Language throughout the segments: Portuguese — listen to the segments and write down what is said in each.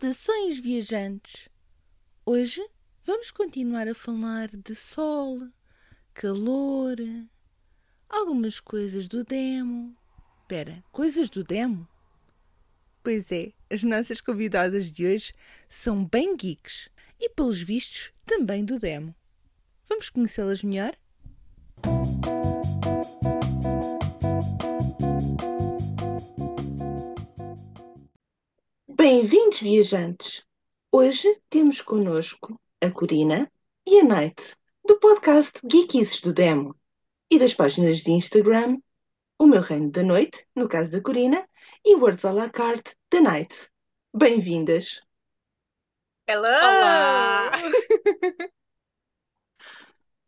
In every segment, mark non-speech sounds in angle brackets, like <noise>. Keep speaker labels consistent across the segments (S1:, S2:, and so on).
S1: Saudações, viajantes! Hoje vamos continuar a falar de sol, calor, algumas coisas do demo. Espera, coisas do demo? Pois é, as nossas convidadas de hoje são bem geeks e, pelos vistos, também do demo. Vamos conhecê-las melhor? Bem-vindos, viajantes! Hoje temos connosco a Corina e a Night, do podcast Geekices do Demo, e das páginas de Instagram O Meu Reino da Noite, no caso da Corina, e Words à la carte da Night. Bem-vindas!
S2: Hello!
S3: Olá!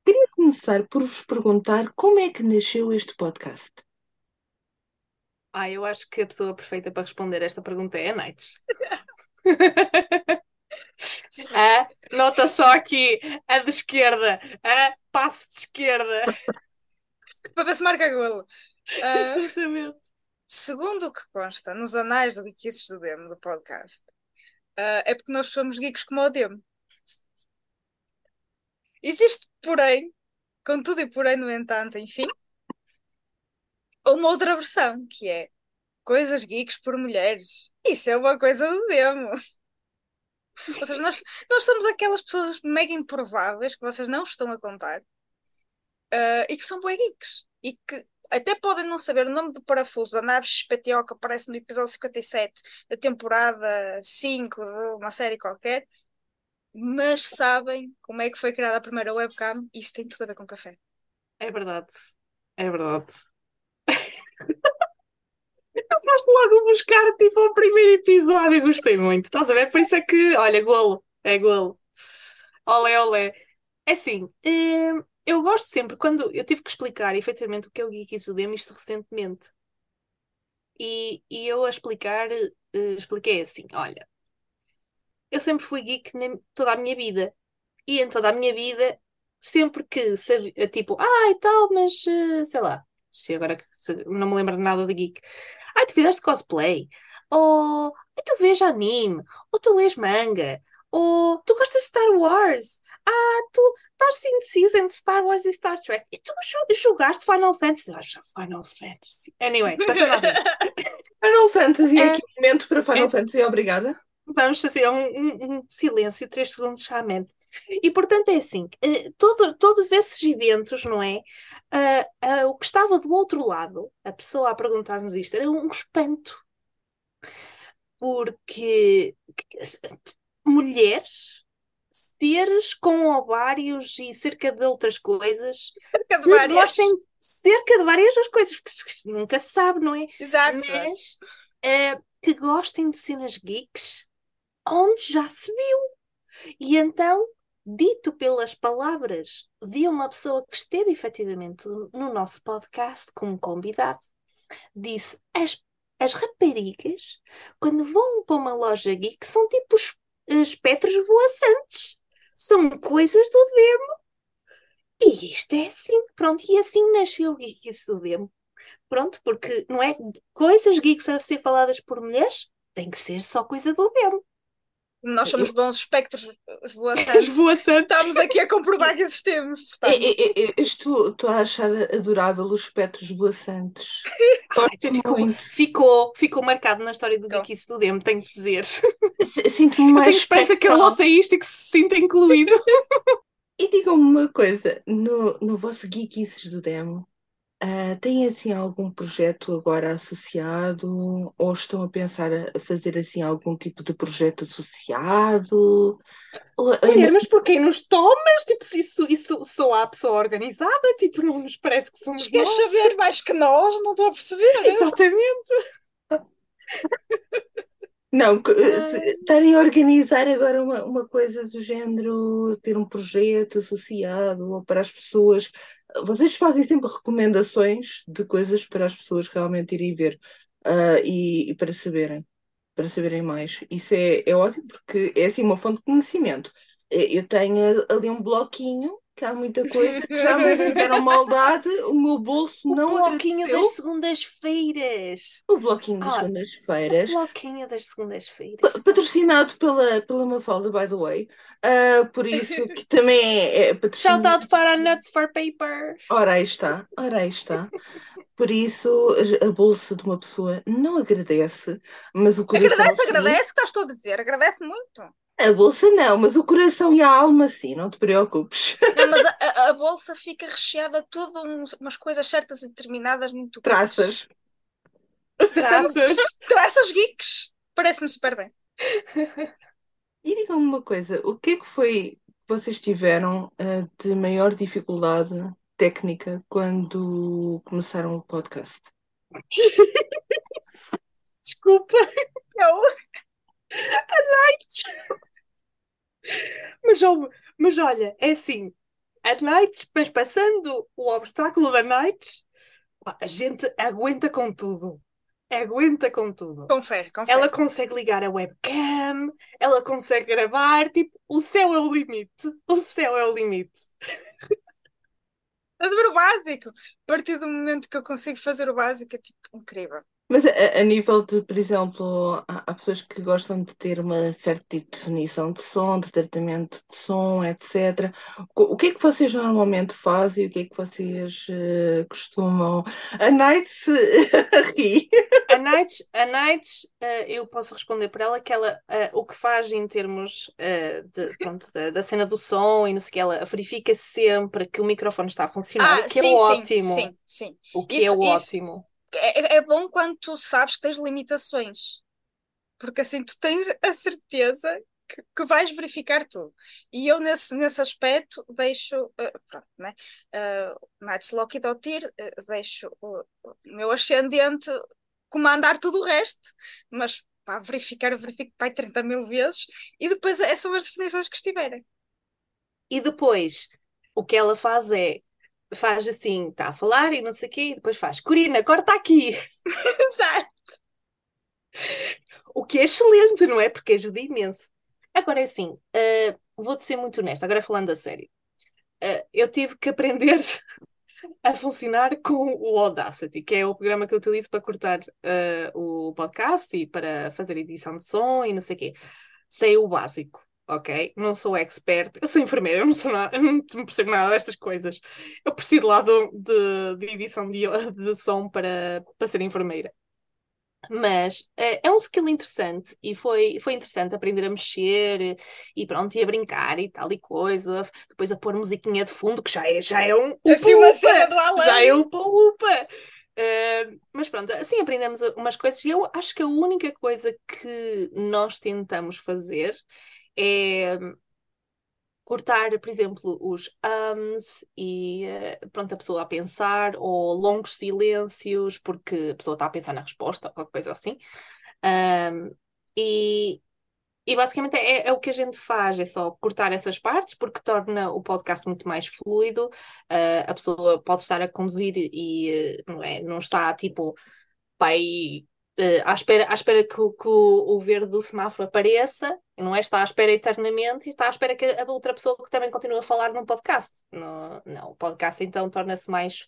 S1: Queria começar por vos perguntar como é que nasceu este podcast.
S3: Ah, eu acho que a pessoa perfeita para responder esta pergunta é a Nights. <laughs> Ah, nota só aqui a de esquerda, a passe de esquerda.
S2: Para ver se marca golo.
S3: Exatamente.
S2: segundo o que consta nos anais do Geekices do Demo, do podcast, ah, é porque nós somos geeks como o Demo. Existe, porém, contudo e porém, no entanto, enfim, uma outra versão, que é coisas geeks por mulheres. Isso é uma coisa do Demo. Ou seja, nós, nós somos aquelas pessoas mega improváveis que vocês não estão a contar ah, e que são bem geeks. E que até podem não saber o nome do parafuso da nave XPTO que aparece no episódio 57 da temporada 5 de uma série qualquer, mas sabem como é que foi criada a primeira webcam e isso tem tudo a ver com café.
S3: É verdade. É verdade. Eu foste logo buscar tipo o primeiro episódio, gostei muito. Estás a ver? Por isso é que, olha, golo, é golo. Olé, olé. É assim, hum, eu gosto sempre, quando eu tive que explicar efetivamente o que é o Geek Isodemo, isto recentemente. E, e eu a explicar, eh, expliquei assim: olha, eu sempre fui geek na- toda a minha vida. E em toda a minha vida, sempre que sabia, tipo, ah, e tal, mas eh, sei lá, se agora que- se- não me lembro de nada de geek. Ah, tu fizeste cosplay, ou tu vês anime, ou tu lês manga, ou tu gostas de Star Wars. Ah, tu estás indecisa entre Star Wars e Star Trek. E tu jo- jogaste Final Fantasy. Eu acho que Final Fantasy. Anyway, passa <laughs> nada.
S1: Final Fantasy,
S3: É.
S1: aqui um momento para Final
S3: É.
S1: Fantasy, obrigada.
S3: Vamos fazer um, um- um silêncio, três segundos, amém. E portanto é assim, eh, todo- todos esses eventos, não é? Ah, ah, o que estava do outro lado, a pessoa a perguntar-nos isto, era um espanto. Porque mulheres, seres com ovários e cerca de outras coisas,
S2: Cerca de
S3: que
S2: várias.
S3: gostem cerca de várias das coisas, porque se- nunca se sabe, não é?
S2: Exato.
S3: mas eh, que gostem de cenas geeks onde já se viu. E então, dito pelas palavras de uma pessoa que esteve efetivamente no nosso podcast como convidado, disse: as, as raparigas, quando vão para uma loja geek, são tipo os espectros voaçantes, são coisas do demo. E isto é assim, pronto, e assim nasceu o Geeks do Demo. Pronto, porque não é coisas geeks a ser faladas por mulheres, tem que ser só coisa do demo.
S2: Nós somos bons espectros voaçantes. <laughs>
S3: voaçantes.
S2: Estamos aqui a comprovar que existimos.
S1: Eu,
S2: portanto.
S1: eu- eu- eu estou, estou a achar adorável os espectros voaçantes. <laughs> Gosto
S3: Ficou,
S1: muito.
S3: ficou, ficou marcado na história do do Demo, tenho que dizer.
S1: Sinto-me
S3: Eu
S1: mais
S3: tenho esperança que ele ouça isto e que se sinta incluído.
S1: E digam-me uma coisa, no, no vosso Geekices do Demo, ah, têm assim algum projeto agora associado? Ou estão a pensar a fazer assim algum tipo de projeto associado? Ou-
S3: Mulher, mas por quem nos tomas? Tipo, isso, isso sou a pessoa organizada, tipo, não nos parece que somos
S2: Queres
S3: nós.
S2: saber mais que nós? Não estou a perceber.
S3: Exatamente. <laughs>
S1: Não, que-
S3: Ah.
S1: estarem a organizar agora uma, uma coisa do género, ter um projeto associado ou para as pessoas. Vocês fazem sempre recomendações de coisas para as pessoas realmente irem ver ah, e, e para saberem, para saberem mais. Isso é, é ótimo porque é assim uma fonte de conhecimento. Eh, Eu tenho ali um bloquinho que há muita <laughs> coisa, que já me fizeram maldade, o meu bolso
S3: O
S1: não
S3: bloquinho
S1: agradeceu.
S3: das segundas-feiras.
S1: O bloquinho das
S3: Ah,
S1: segundas-feiras,
S3: O bloquinho das segundas-feiras.
S1: pa- patrocinado pela, pela Mafalda, by the way. Ah, por isso <laughs> que também é, é
S3: Shout
S1: patrocinado.
S3: out para a Nuts for Paper.
S1: Ora aí está, ora aí está. Por isso a bolsa de uma pessoa não agradece, mas o coração
S2: Agradece, agradece, que estás estou a dizer, agradece muito.
S1: A bolsa não, mas o coração e a alma sim, não te preocupes. <laughs>
S2: Não, mas a, a- a bolsa fica recheada de tudo uns- umas coisas certas e determinadas muito.
S1: Traças.
S3: Traças. <laughs>
S2: Traças geeks. Parece-me super bem.
S1: E digam-me uma coisa, o que é que foi que vocês tiveram ah, de maior dificuldade técnica quando começaram o podcast? <laughs>
S3: Desculpa.
S2: Eu,
S3: Mas, ó- <laughs> mas olha, é assim. A night, mas passando o obstáculo da night, a gente aguenta com tudo. Aguenta com tudo.
S2: confere, confere.
S3: Ela consegue ligar a webcam, ela consegue gravar, tipo, o céu é o limite. O céu é o limite.
S2: Estás a ver o básico? A partir do momento que eu consigo fazer o básico, é tipo incrível.
S1: Mas a, a nível de, por exemplo, há, há pessoas que gostam de ter uma certa tipo de definição de som, de tratamento de som, etc. O, o que é que vocês normalmente fazem? O que é que vocês eh, costumam? A Night se <laughs> ri.
S3: A Night, a Night eh, eu posso responder por ela que ela eh, o que faz em termos de, pronto, da, da cena do som e não sei o que, ela verifica sempre que o microfone está a funcionar, o que é
S2: Ah, sim,
S3: ótimo.
S2: sim, sim, sim.
S3: O que
S2: Isso-
S3: é
S2: isso-
S3: ótimo.
S2: É, é bom quando tu sabes que tens limitações. Porque assim tu tens a certeza que, que vais verificar tudo. E eu, nesse, nesse aspecto, deixo. eh, pronto, né? Uh, Nights Loki Dotir, uh, deixo o, o meu ascendente comandar tudo o resto. Mas para verificar, verifico pai 30 mil vezes. E depois é são as definições que estiverem.
S3: E depois o que ela faz é faz assim, está a falar e não sei o quê, e depois faz, Corina, corta aqui. <laughs> O que é excelente, não é? Porque ajuda imenso. Agora é assim, uh, vou-te ser muito honesta, agora falando a sério. Uh, eu tive que aprender <laughs> a funcionar com o Audacity, que é o programa que eu utilizo para cortar uh, o podcast e para fazer edição de som e não sei o quê. Sei o básico, ok? Não sou expert, eu sou enfermeira, eu não, sou nada, <laughs> eu não percebo nada destas coisas. Eu preciso lá de, de, de edição de, <laughs> de som para, para ser enfermeira. Mas é, é um skill interessante e foi, foi interessante aprender a mexer e pronto, e a brincar e tal e coisa. Depois a pôr musiquinha de fundo, que já é, já é um
S2: Assim, uma
S3: upa-upa! Já é upa-upa! Uh, mas pronto, assim aprendemos umas coisas e eu acho que a única coisa que nós tentamos fazer é cortar, por exemplo, os ums e uh, pronto, a pessoa a pensar, ou longos silêncios, porque a pessoa está a pensar na resposta, ou qualquer coisa assim. Um, e, e basicamente é, é, o que a gente faz, é só cortar essas partes, porque torna o podcast muito mais fluido. Uh, a pessoa pode estar a conduzir e uh, não, é, não está tipo pai Uh, à espera, à espera que, que o, o, verde do semáforo apareça, não é? Está à espera eternamente e está à espera que a outra pessoa que também continue a falar num podcast. No, não, o podcast então torna-se mais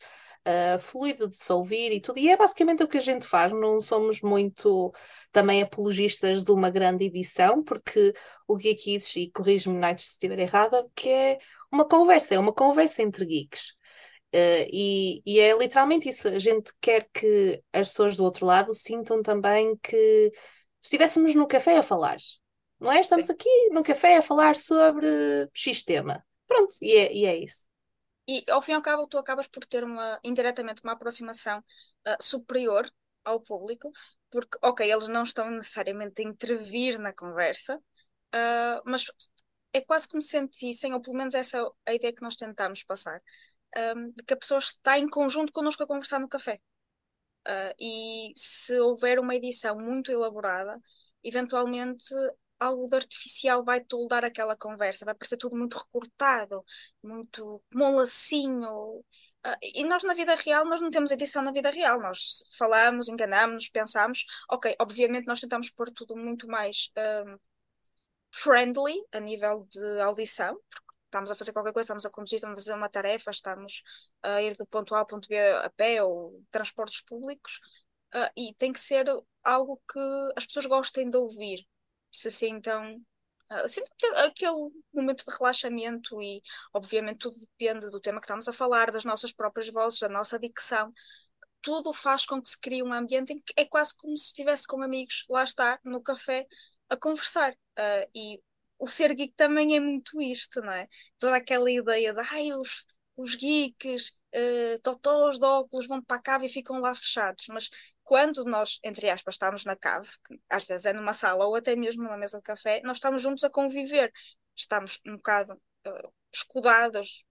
S3: uh, fluido de se ouvir e tudo. E é basicamente o que a gente faz. Não somos muito também apologistas de uma grande edição, porque o aqui diz, e corrige-me Night se estiver errada, que é uma conversa, é uma conversa entre geeks. Uh, e, e, é literalmente isso. A gente quer que as pessoas do outro lado sintam também que estivéssemos no café a falar. Não é? Estamos Sim. aqui no café a falar sobre X tema. Pronto, e é, e é isso.
S2: E ao fim e ao cabo, tu acabas por ter uma, indiretamente uma aproximação uh, superior ao público, porque, ok, eles não estão necessariamente a intervir na conversa, uh, mas é quase como se sentissem, ou pelo menos essa é a ideia que nós tentamos passar, um, de que a pessoa está em conjunto connosco a conversar no café. Uh, e se houver uma edição muito elaborada, eventualmente algo de artificial vai toldar aquela conversa, vai parecer tudo muito recortado, muito como um lacinho. Uh, e nós na vida real, nós não temos edição na vida real, nós falamos, enganamos, pensamos, ok, obviamente nós tentamos pôr tudo muito mais um, friendly a nível de audição, porque estamos a fazer qualquer coisa, estamos a conduzir, estamos a fazer uma tarefa, estamos a ir do ponto A ao ponto B a pé ou transportes públicos, uh, e tem que ser algo que as pessoas gostem de ouvir, se sintam Uh, sempre aquele momento de relaxamento e obviamente tudo depende do tema que estamos a falar, das nossas próprias vozes, da nossa dicção, tudo faz com que se crie um ambiente em que é quase como se estivesse com amigos, lá está, no café, a conversar. Uh, e o ser geek também é muito isto, não é? Toda aquela ideia de ai, os, os geeks, uh, totós de óculos vão para a cave e ficam lá fechados. Mas quando nós, entre aspas, estamos na cave, às vezes é numa sala ou até mesmo numa mesa de café, nós estamos juntos a conviver. Estamos um bocado uh, escudados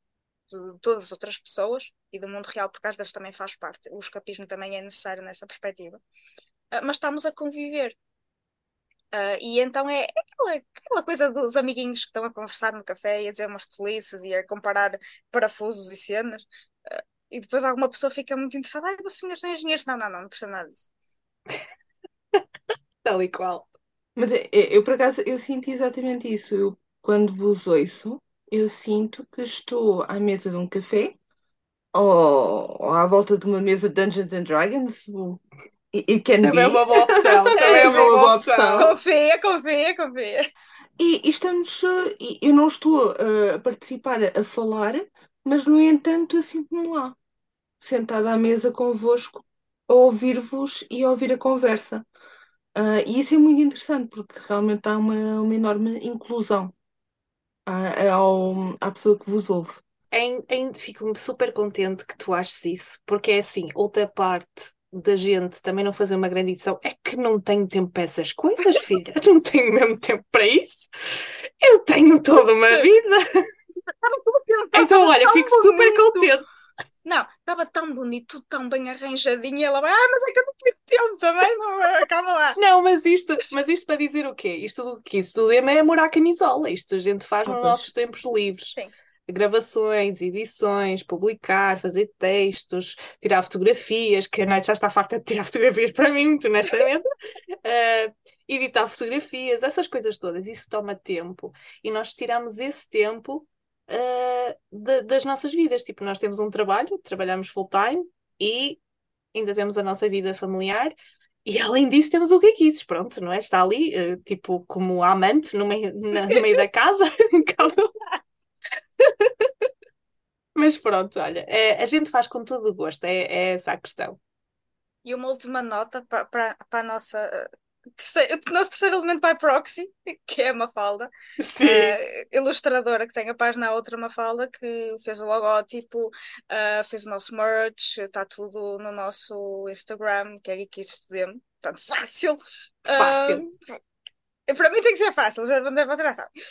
S2: de todas as outras pessoas e do mundo real, porque às vezes também faz parte. O escapismo também é necessário nessa perspectiva. Uh, mas estamos a conviver. Uh, e então é, aquela, aquela coisa dos amiguinhos que estão a conversar no café e a dizer umas tolices e a comparar parafusos e cenas. Uh, e depois alguma pessoa fica muito interessada. Ai, vocês senhores são engenheiros. Não, não, não, não precisa nada disso. <laughs>
S3: Tal e qual.
S1: Mas é, é, eu, por acaso, eu sinto exatamente isso. Eu, quando vos ouço, eu sinto que estou à mesa de um café ou, ou à volta de uma mesa de Dungeons and Dragons, It can
S3: Também é
S1: be.
S3: uma boa opção. Também é uma boa <laughs> opção.
S2: Confia, confia, confia.
S1: E, e estamos, eh, e eu não estou eh, a participar, a falar, mas no entanto eu sinto-me lá, sentada à mesa convosco, a ouvir-vos e a ouvir a conversa. Ah, e isso é muito interessante porque realmente há uma, uma enorme inclusão ah, ao, à pessoa que vos ouve.
S3: Em, em, fico super contente que tu aches isso, porque é assim, outra parte da gente também não fazer uma grande edição é que não tenho tempo para essas coisas, filha. <laughs> Não tenho mesmo tempo para isso. Eu tenho toda uma vida. Então, olha, fico super contente.
S2: Não, estava tão bonito, tão bem arranjadinho, e ela vai, ah, mas é que eu não tive tempo também, não, calma lá.
S3: Não, mas isto, mas isto para dizer o quê? Isto do que Isto tudo é amor à camisola. Isto a gente faz nos nossos tempos livres.
S2: Sim
S3: gravações, edições, publicar, fazer textos, tirar fotografias, que a Night já está farta de tirar <laughs> fotografias para mim, muito honestamente, uh, <laughs> editar fotografias, essas coisas todas, isso toma tempo. E nós tiramos esse tempo uh, de, das nossas vidas. Tipo, nós temos um trabalho, trabalhamos full-time e ainda temos a nossa vida familiar. E <laughs> além disso temos o Geekies, pronto, não é? Está ali, uh, tipo, como amante no meio, na, no meio da casa, <laughs> Mas pronto, olha, é, a gente faz com todo o gosto, é, é essa a questão.
S2: E uma última nota para, a nossa terceiro, o nosso terceiro elemento by proxy, que é a Mafalda. Uh, ilustradora que tem a página a outra Mafalda, que fez o logótipo, uh, fez o nosso merch, está tudo no nosso Instagram, que é Geeky Estudemo, portanto fácil.
S3: Fácil.
S2: Uh, para mim tem que ser fácil, já, vocês já sabem.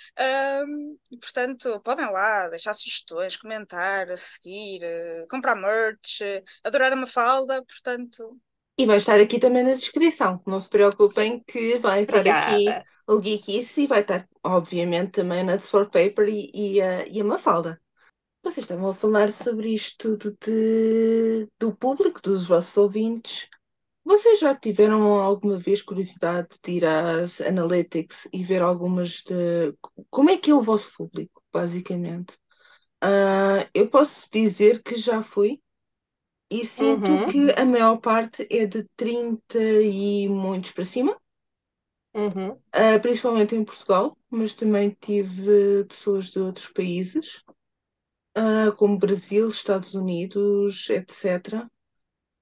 S2: Um, portanto, podem lá deixar sugestões, comentar, seguir, uh, comprar merch, uh, adorar uma falda, portanto.
S1: E vai estar aqui também na descrição, não se preocupem Sim. que vai estar Obrigada. aqui o Geekice e vai estar, obviamente, também na Sword Paper e, e, a, e a Mafalda. Vocês estavam a falar sobre isto tudo de, do público, dos vossos ouvintes. Vocês já tiveram alguma vez curiosidade de ir às Analytics e ver algumas de. Como é que é o vosso público, basicamente? Uh, eu posso dizer que já fui e sinto
S3: Uhum.
S1: que a maior parte é de 30 e muitos para cima,
S3: Uhum.
S1: uh, principalmente em Portugal, mas também tive pessoas de outros países, uh, como Brasil, Estados Unidos, etc.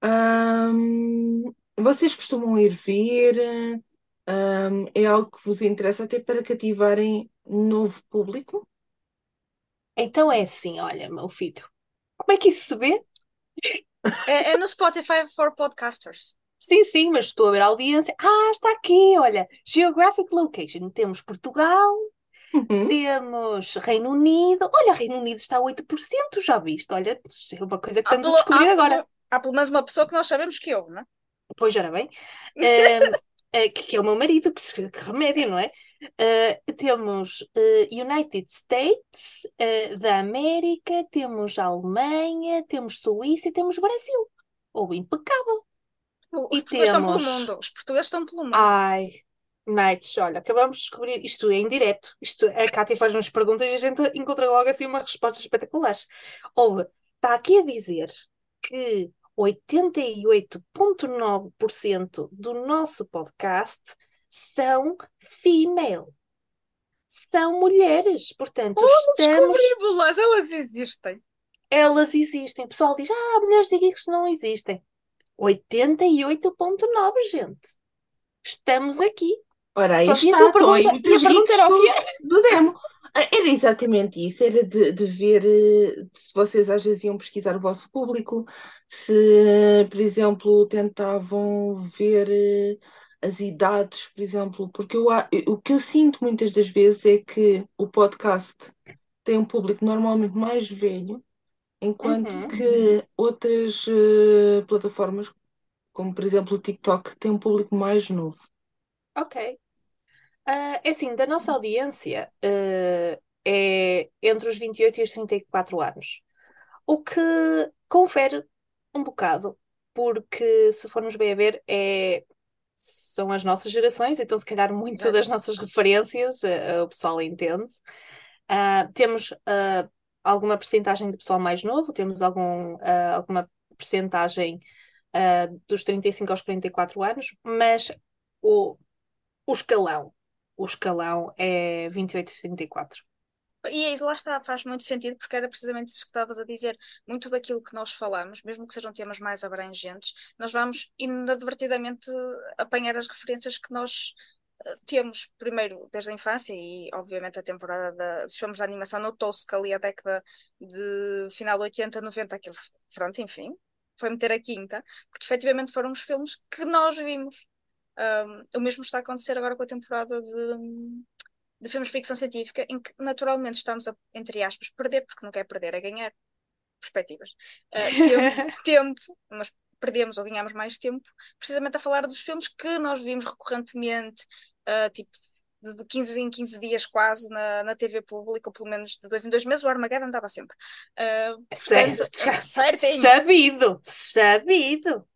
S1: Um, vocês costumam ir ver? Um, é algo que vos interessa até para cativarem novo público?
S3: Então é assim, olha, meu filho, como é que isso se vê?
S2: É, é no Spotify for Podcasters.
S3: Sim, sim, mas estou a ver a audiência. Ah, está aqui, olha, Geographic Location. Temos Portugal,
S1: Uhum.
S3: temos Reino Unido. Olha, Reino Unido está a 8%, já viste? Olha, é uma coisa que estamos a descobrir agora.
S2: Há pelo menos uma pessoa que nós sabemos que ouve, não é?
S3: Pois, ora bem. <laughs> Eh, que, que é o meu marido, que, que remédio, não é? Ah, temos eh, United States da América, temos Alemanha, temos Suíça e temos Brasil. Ou impecável.
S2: Os
S3: E
S2: portugueses estão pelo
S3: temos.
S2: mundo. Os portugueses estão pelo mundo.
S3: Ai, Nights, olha, acabamos de descobrir isto é em direto. Isto, a Cátia faz umas perguntas e a gente encontra logo assim uma resposta espetacular. Ouve, está aqui a dizer que 88,9% do nosso podcast são female. São mulheres, portanto,
S2: Oh,
S3: estamos.
S2: elas existem.
S3: Elas existem. O pessoal diz: Ah, mulheres e geeks não existem. 88,9, gente. Estamos aqui.
S1: Ora, aí
S3: e
S1: está, aí
S3: pergunta, e a
S1: muitos
S3: pergunta era o quê?
S1: do, do demo. Ah, Era exatamente isso, era de, de ver eh, se vocês às vezes iam pesquisar o vosso público, se, por exemplo, tentavam ver eh, as idades, por exemplo, porque eu, o que eu sinto muitas das vezes é que o podcast tem um público normalmente mais velho, enquanto
S3: Uhum.
S1: que outras eh, plataformas, como por exemplo o TikTok, têm um público mais novo.
S3: Ok. Ah, é assim, da nossa audiência, ah, é entre os 28 e os 34 anos. O que confere um bocado, porque se formos bem a ver, é, são as nossas gerações, então se calhar muito das nossas referências ah, o pessoal entende. Temos alguma percentagem de pessoal mais novo, temos algum, alguma percentagem dos 35 aos 44 anos, mas o, o escalão, o escalão é 28 e 34.
S2: E aí, lá está, faz muito sentido, porque era precisamente isso que estavas a dizer. Muito daquilo que nós falamos, mesmo que sejam temas mais abrangentes, nós vamos inadvertidamente apanhar as referências que nós eh, temos, primeiro, desde a infância, e obviamente a temporada da- dos filmes de animação notou-se que ali a década de final de 80, 90, aquilo, pronto, enfim, foi meter a quinta, porque efetivamente foram os filmes que nós vimos. Um, o mesmo está a acontecer agora com a temporada de, de filmes de ficção científica, em que naturalmente estamos a, entre aspas, perder, porque não quer perder, é ganhar perspectivas. Uh, tempo, <laughs> tempo, mas perdemos ou ganhamos mais tempo, precisamente a falar dos filmes que nós vimos recorrentemente, uh, tipo de de 15 em 15 dias quase na, na TV pública, ou pelo menos de dois em dois meses, o Armageddon andava sempre. Uh, portanto,
S3: Certo.
S2: certinho.
S3: Sabido, sabido.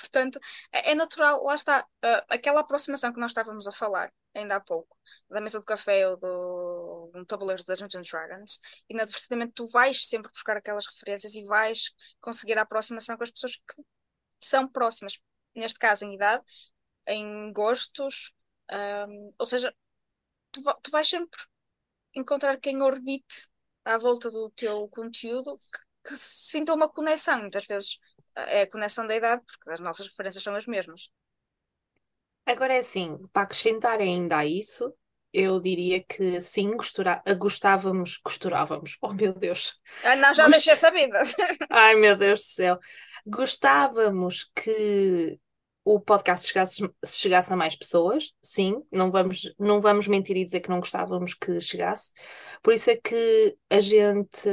S2: Portanto, é, é natural, lá está, uh, aquela aproximação que nós estávamos a falar ainda há pouco, da mesa do café ou do um tabuleiro das Dungeons and Dragons, inadvertidamente tu vais sempre buscar aquelas referências e vais conseguir a aproximação com as pessoas que são próximas, neste caso em idade, em gostos, um, ou seja, tu, tu vais sempre encontrar quem orbite à volta do teu conteúdo que, que sinta uma conexão, muitas vezes a conexão da idade, porque as nossas referências são as mesmas.
S3: Agora é assim, para acrescentar ainda a isso, eu diria que sim, gostura- gostávamos, gosturávamos. <laughs> Oh meu Deus.
S2: Ah, não, já
S3: Gost-
S2: deixei essa vida. <laughs>
S3: Ai meu Deus do céu. Gostávamos que o podcast chegasse, chegasse a mais pessoas, sim, não vamos, não vamos mentir e dizer que não gostávamos que chegasse. Por isso é que a gente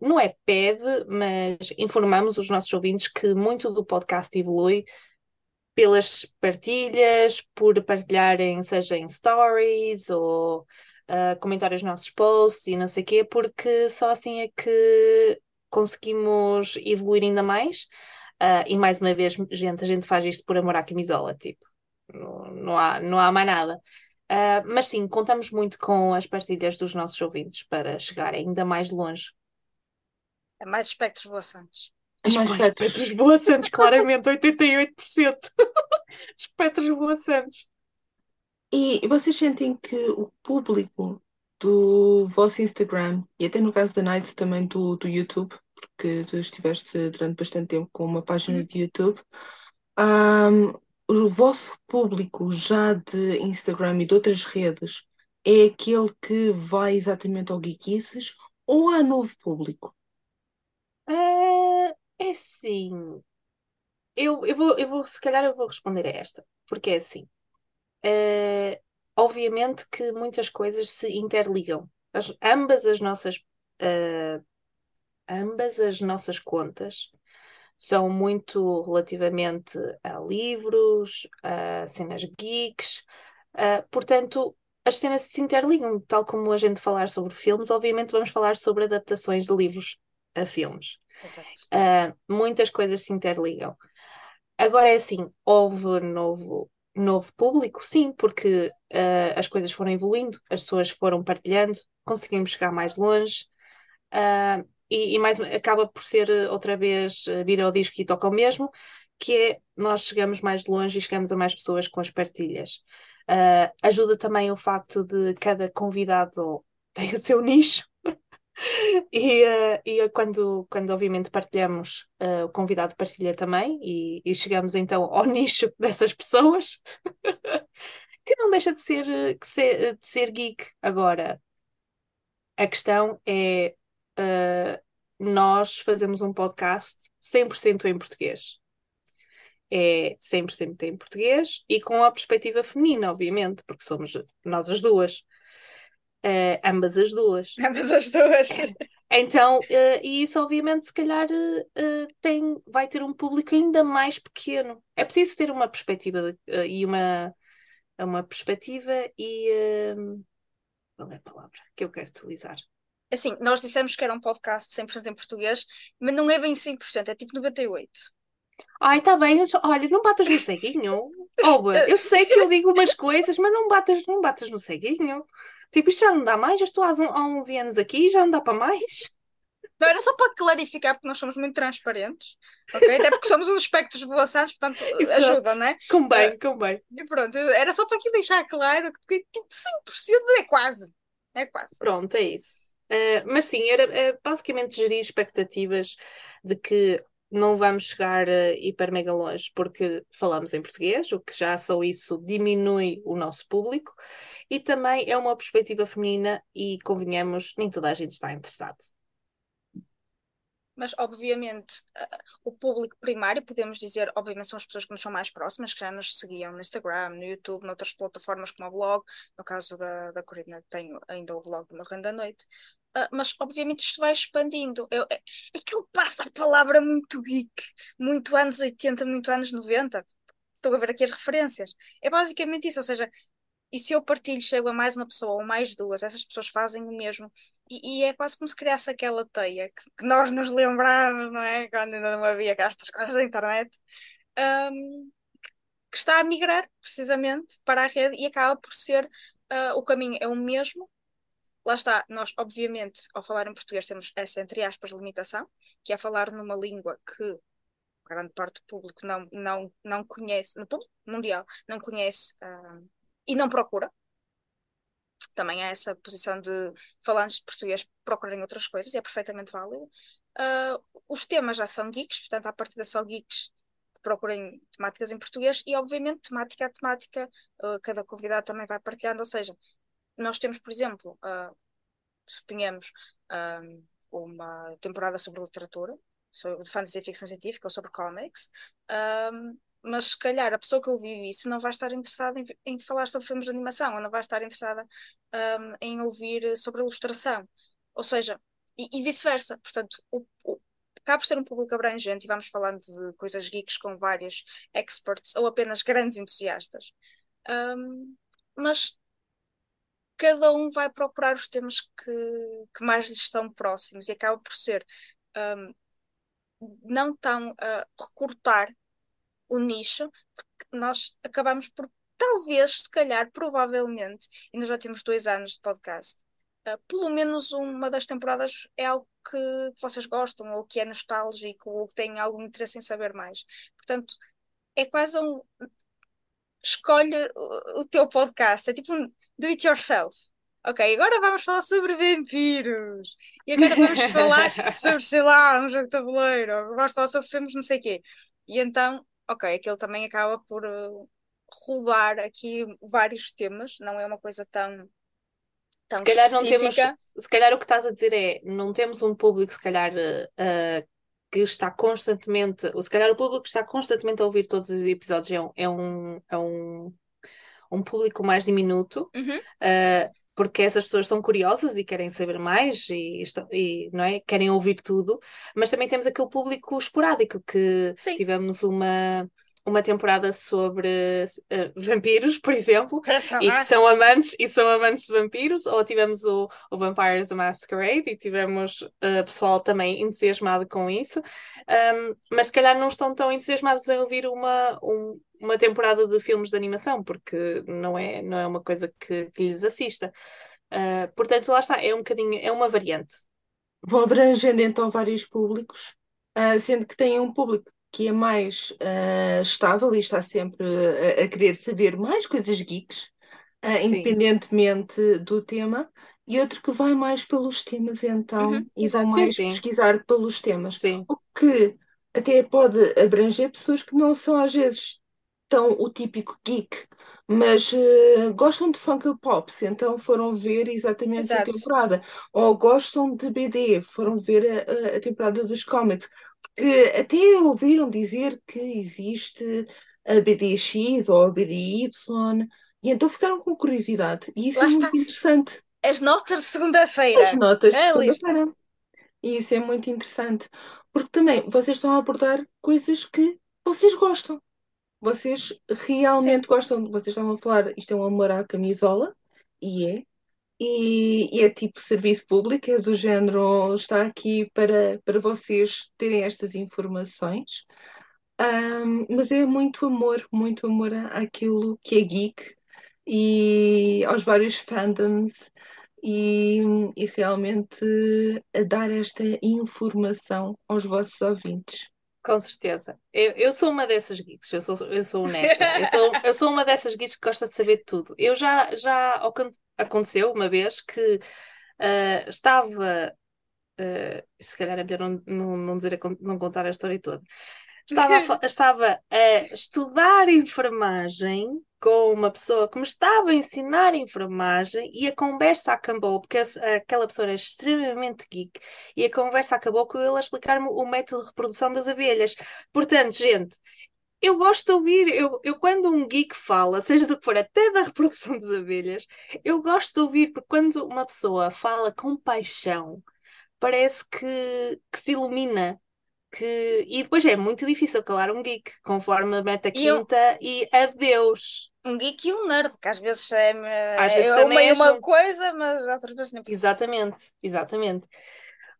S3: não é pede, mas informamos os nossos ouvintes que muito do podcast evolui pelas partilhas, por partilharem, seja em stories ou ah, comentarem os nossos posts e não sei o quê, porque só assim é que conseguimos evoluir ainda mais. Ah, e mais uma vez, gente, a gente faz isto por amor à camisola, tipo, não, não há, não há mais nada. Ah, mas sim, contamos muito com as partilhas dos nossos ouvintes para chegar ainda mais longe.
S2: É mais espectros voaçantes.
S1: É mais
S3: espectros boaçantes, claramente, 88% de <laughs> espectros boaçantes.
S1: E vocês sentem que o público do vosso Instagram, e até no caso da Night também do, do YouTube, porque tu estiveste durante bastante tempo com uma página de YouTube, ahm, o vosso público já de Instagram e de outras redes é aquele que vai exatamente ao Geekices ou há novo público?
S3: É, é assim, eu, eu vou, eu vou, se calhar eu vou responder a esta, porque é assim, é, obviamente que muitas coisas se interligam. As- ambas as nossas, eh, ambas as nossas contas são muito relativamente a livros, a cenas geeks, portanto, as cenas se interligam, tal como a gente falar sobre filmes, obviamente vamos falar sobre adaptações de livros a filmes.
S2: Exato.
S3: Muitas coisas se interligam. Agora é assim, houve novo, novo público? Sim, porque uh, as coisas foram evoluindo, as pessoas foram partilhando, conseguimos chegar mais longe. Uh, e, e, mais acaba por ser outra vez vir ao disco e toca o mesmo, que é nós chegamos mais longe e chegamos a mais pessoas com as partilhas. Uh, ajuda também o facto de cada convidado <laughs> tem o seu nicho. e, uh, e quando, quando obviamente partilhamos, uh, o convidado partilha também e, e, chegamos então ao <laughs> nicho dessas pessoas, <laughs> que não deixa de ser, de ser, de ser geek. Agora, a questão é nós fazemos um podcast 100% em português é 100% em português e com a perspectiva feminina, obviamente, porque somos nós as duas. Uh, ambas as duas. <laughs>
S2: Ambas as duas.
S3: Então, uh, e isso obviamente se calhar uh, tem, vai ter um público ainda mais pequeno. É preciso ter uma perspectiva e uma, uma perspectiva e qual é a palavra que eu quero utilizar?
S2: Assim, nós dissemos que era um podcast 100% em português, mas não é bem 100%, é tipo 98%.
S3: Ai, tá bem, olha, não batas no ceguinho. Oba, eu sei que eu digo umas coisas, mas não batas, não batas no ceguinho. Tipo, isto já não dá mais, eu estou há, há 11 anos aqui, já não dá para mais.
S2: Não, era só para clarificar, porque nós somos muito transparentes, ok? Até porque somos uns espectros voaçantes, portanto <laughs> Exato. ajuda, não é?
S3: Com bem, uh, com bem.
S2: E pronto, era só para aqui deixar claro que tipo 100% é quase. É quase.
S3: Pronto, é isso. Uh, mas sim, era é basicamente gerir expectativas de que não vamos chegar uh, hiper mega longe porque falamos em português, o que já só isso diminui o nosso público, e também é uma perspectiva feminina e, convenhamos, nem toda a gente está interessado.
S2: Mas, obviamente, o público primário, podemos dizer, obviamente, são as pessoas que nos são mais próximas, que já nos seguiam no Instagram, no YouTube, noutras plataformas como o blog. No caso da, da Corina, tenho ainda o blog do meu Renda da Noite. Uh, mas obviamente isto vai expandindo. Eu, é, aquilo passa a palavra muito geek, muito anos 80, muito anos 90. Estou a ver aqui as referências. É basicamente isso, ou seja, e se eu partilho, chego a mais uma pessoa ou mais duas, essas pessoas fazem o mesmo. E, e é quase como se criasse aquela teia que, que, nós nos lembramos, não é? Quando ainda não havia estas coisas da internet. Um, que está a migrar precisamente para a rede e acaba por ser uh, o caminho é o mesmo, Lá está, nós, obviamente, ao falar em português, temos essa, entre aspas, limitação, que é falar numa língua que grande parte do público não, não, não conhece, no público mundial, não conhece uh, e não procura. Também há essa posição de falantes de português procurarem outras coisas, e é perfeitamente válido. Uh, os temas já são geeks, portanto, a partir da só geeks que procurem temáticas em português, e obviamente, temática a temática, uh, cada convidado também vai partilhando, ou seja, nós temos, por exemplo, uh, suponhamos um, uma temporada sobre literatura, sobre fantasia e ficção científica ou sobre comics, mas se calhar a pessoa que ouviu isso não vai estar interessada em, em falar sobre filmes de animação, ou não vai estar interessada um, em ouvir sobre ilustração, ou seja, e, e vice-versa. Portanto, o, o, por ser um público abrangente e vamos falando de coisas geeks com vários experts ou apenas grandes entusiastas. Um, mas cada um vai procurar os temas que, que mais lhes estão próximos e acaba por ser um, não tão uh, recortar o nicho, porque nós acabamos por, talvez, se calhar, provavelmente, e nós já temos dois anos de podcast, uh, pelo menos uma das temporadas é algo que vocês gostam, ou que é nostálgico, ou que têm algum interesse em saber mais. Portanto, é quase um escolhe o, o teu podcast. É tipo um do it yourself. Ok, agora vamos falar sobre vampiros. E agora vamos <laughs> falar sobre, sei lá, um jogo de tabuleiro. Ou vamos falar sobre filmes, não sei o quê. E então, ok, aquilo também acaba por uh, rodar aqui vários temas. Não é uma coisa tão, tão se calhar específica. não temos
S3: se calhar o que estás a dizer é não temos um público se calhar uh, que está constantemente, ou se calhar o público que está constantemente a ouvir todos os episódios é um, é um, é um, um público mais diminuto,
S2: uhum.
S3: uh, porque essas pessoas são curiosas e querem saber mais e, e, não é? querem ouvir tudo, mas também temos aquele público esporádico que
S2: Sim.
S3: tivemos uma uma temporada sobre uh, vampiros, por exemplo, e que são amantes e são amantes de vampiros, ou tivemos o, o Vampires the Masquerade e tivemos uh, pessoal também entusiasmado com isso, um, mas se calhar não estão tão entusiasmados em ouvir uma, um, uma temporada de filmes de animação, porque não é, não é uma coisa que, que lhes assista. Uh, portanto, lá está, é um bocadinho, é uma variante.
S1: Vão abrangendo então vários públicos, uh, sendo que têm um público que é mais uh, estável e está sempre a, a, querer saber mais coisas geeks, independentemente do tema, e outro que vai mais pelos temas então,
S2: Uhum,
S1: e vão mais
S3: sim.
S1: pesquisar pelos temas.
S3: Sim,
S1: O que até pode abranger pessoas que não são às vezes tão o típico geek, mas eh, gostam de Funko Pops, então foram ver exatamente a
S2: Exato.
S1: temporada. Ou gostam de BD, foram ver a, a- a temporada dos cómics. Porque até ouviram dizer que existe a BDX ou a BDY, e então ficaram com curiosidade. E isso
S2: Lá
S1: é
S2: está.
S1: muito interessante.
S2: As notas de segunda-feira.
S1: As notas de
S2: É a
S1: segunda-feira. E isso é muito interessante. Porque também vocês estão a abordar coisas que vocês gostam. Vocês realmente gostam. Vocês estavam a falar, isto é um amor à camisola, e é. E, e é tipo serviço público, é do género, está aqui para, para vocês terem estas informações. Ahm, mas é muito amor, muito amor àquilo que é geek e aos vários fandoms e, e realmente a dar esta informação aos vossos ouvintes.
S3: Com certeza. Eu, eu sou uma dessas geeks, eu sou, eu sou honesta. Eu sou, eu sou uma dessas geeks que gosta de saber de tudo. Eu já, já acon- aconteceu uma vez que ah, estava. ah, se calhar é melhor não, não, não dizer não contar a história toda. Estava a, <laughs> estava a estudar enfermagem com uma pessoa que me estava a ensinar enfermagem e a conversa acabou, porque aquela pessoa era extremamente geek, e a conversa acabou com ele a explicar-me o método de reprodução das abelhas. Portanto, gente, eu gosto de ouvir, eu, eu quando um geek fala, <laughs> seja do que for, até da reprodução das abelhas, eu gosto de ouvir, porque quando uma pessoa fala com paixão, parece que, que se ilumina. Que... E depois é muito difícil calar um geek, conforme a
S2: E eu-
S3: quinta e adeus.
S2: Um geek e um nerd, que às vezes é,
S3: Às vezes
S2: é uma,
S3: é
S2: uma
S3: junto.
S2: coisa, mas outras vezes nem precisa.
S3: Exatamente, exatamente.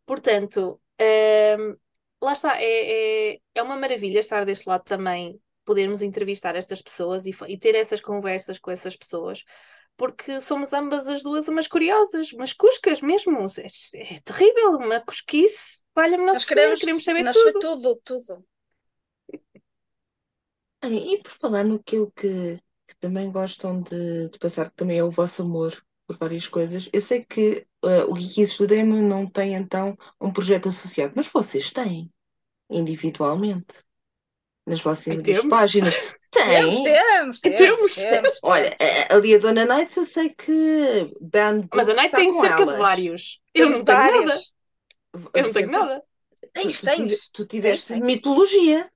S3: Portanto, hum, lá está, é, é, é uma maravilha estar deste lado também, podermos entrevistar estas pessoas e, e ter essas conversas com essas pessoas, porque somos ambas as duas umas curiosas, umas cuscas mesmo. É, é terrível, uma cusquice. Nossa
S2: Nós queremos,
S3: queremos saber
S2: nós
S3: tudo.
S2: tudo, tudo.
S1: E por falar naquilo que, que também gostam de, de passar, que também é o vosso amor por várias coisas, eu sei que eh, o Geekies do Demo não tem então um projeto associado, mas vocês têm, individualmente, nas vossas
S3: temos?
S1: páginas. <laughs>
S2: Temos, temos, temos,
S3: Temos.
S2: temos,
S1: Olha, eh, ali a Dona Nights eu sei que Band
S3: Mas a Night
S1: está
S3: tem cerca de vários. Eu não tenho nada. Eu não tenho nada.
S2: Tens,
S1: Tu, tu,
S2: tens.
S1: tu tiveste
S2: tens.
S1: mitologia.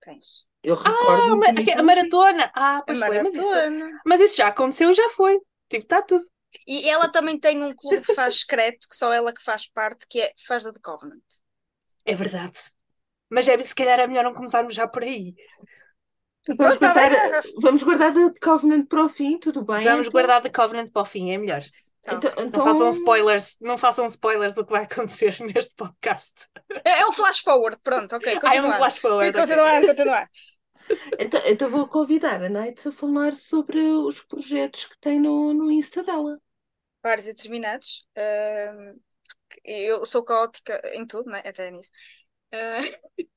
S2: Tens.
S1: Eu
S3: Ah,
S1: recordo
S3: ma- a maratona. Ah,
S2: A
S3: pois foi, mas isso,
S2: maratona.
S3: mas isso já aconteceu, já foi. Tipo, está tudo.
S2: E ela também tem um clube de faz secreto, que só ela que faz parte, que é Faz da The Covenant.
S3: É verdade. Mas é, se calhar é melhor não começarmos já por aí.
S1: Vamos
S2: Pronto, tá
S1: guardar, vamos guardar The Covenant para o fim, tudo bem?
S3: Vamos
S1: então?
S3: guardar The Covenant para o fim, é melhor.
S1: Então,
S2: ok.
S3: Não
S1: então-
S3: façam spoilers, não façam spoilers do que vai acontecer <laughs> neste podcast.
S2: É, é um flash forward, pronto, ok,
S3: Ah, é um flash forward.
S2: Continuar, continuar.
S1: Então, então vou convidar a Night a falar sobre os projetos que tem no, no Insta dela.
S2: Vários e determinados. Ahm, eu sou caótica em tudo, né? Até nisso. Ah, <laughs>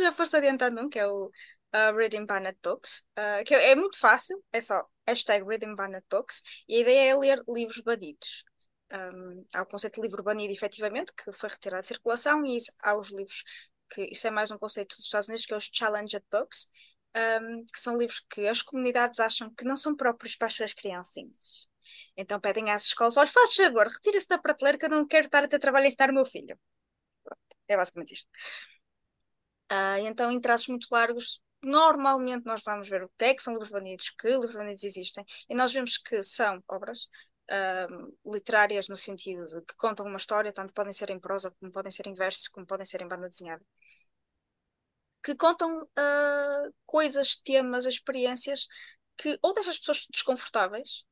S2: já foste adiantando um, que é o ah, Reading Banned Books, ah, que é muito fácil, é só hashtag Reading Banned Books, e a ideia é ler livros banidos. Ahm, há o conceito de livro banido, efetivamente, que foi retirado de circulação, e isso- há os livros que, isso é mais um conceito dos Estados Unidos, que é os Challenged Books, ahm, que são livros que as comunidades acham que não são próprios para as suas criancinhas. Então pedem às escolas: olha, faz favor, retira-se da prateleira que eu não quero estar a ter trabalho a ensinar o meu filho. Pronto, é basicamente isto. E então, em traços muito largos, normalmente nós vamos ver o que é que são livros banidos, que livros banidos existem, e nós vemos que são obras literárias no sentido de que contam uma história, tanto podem ser em prosa, como podem ser em versos, como podem ser em banda desenhada que contam ah, coisas, temas, experiências que ou deixam as pessoas desconfortáveis,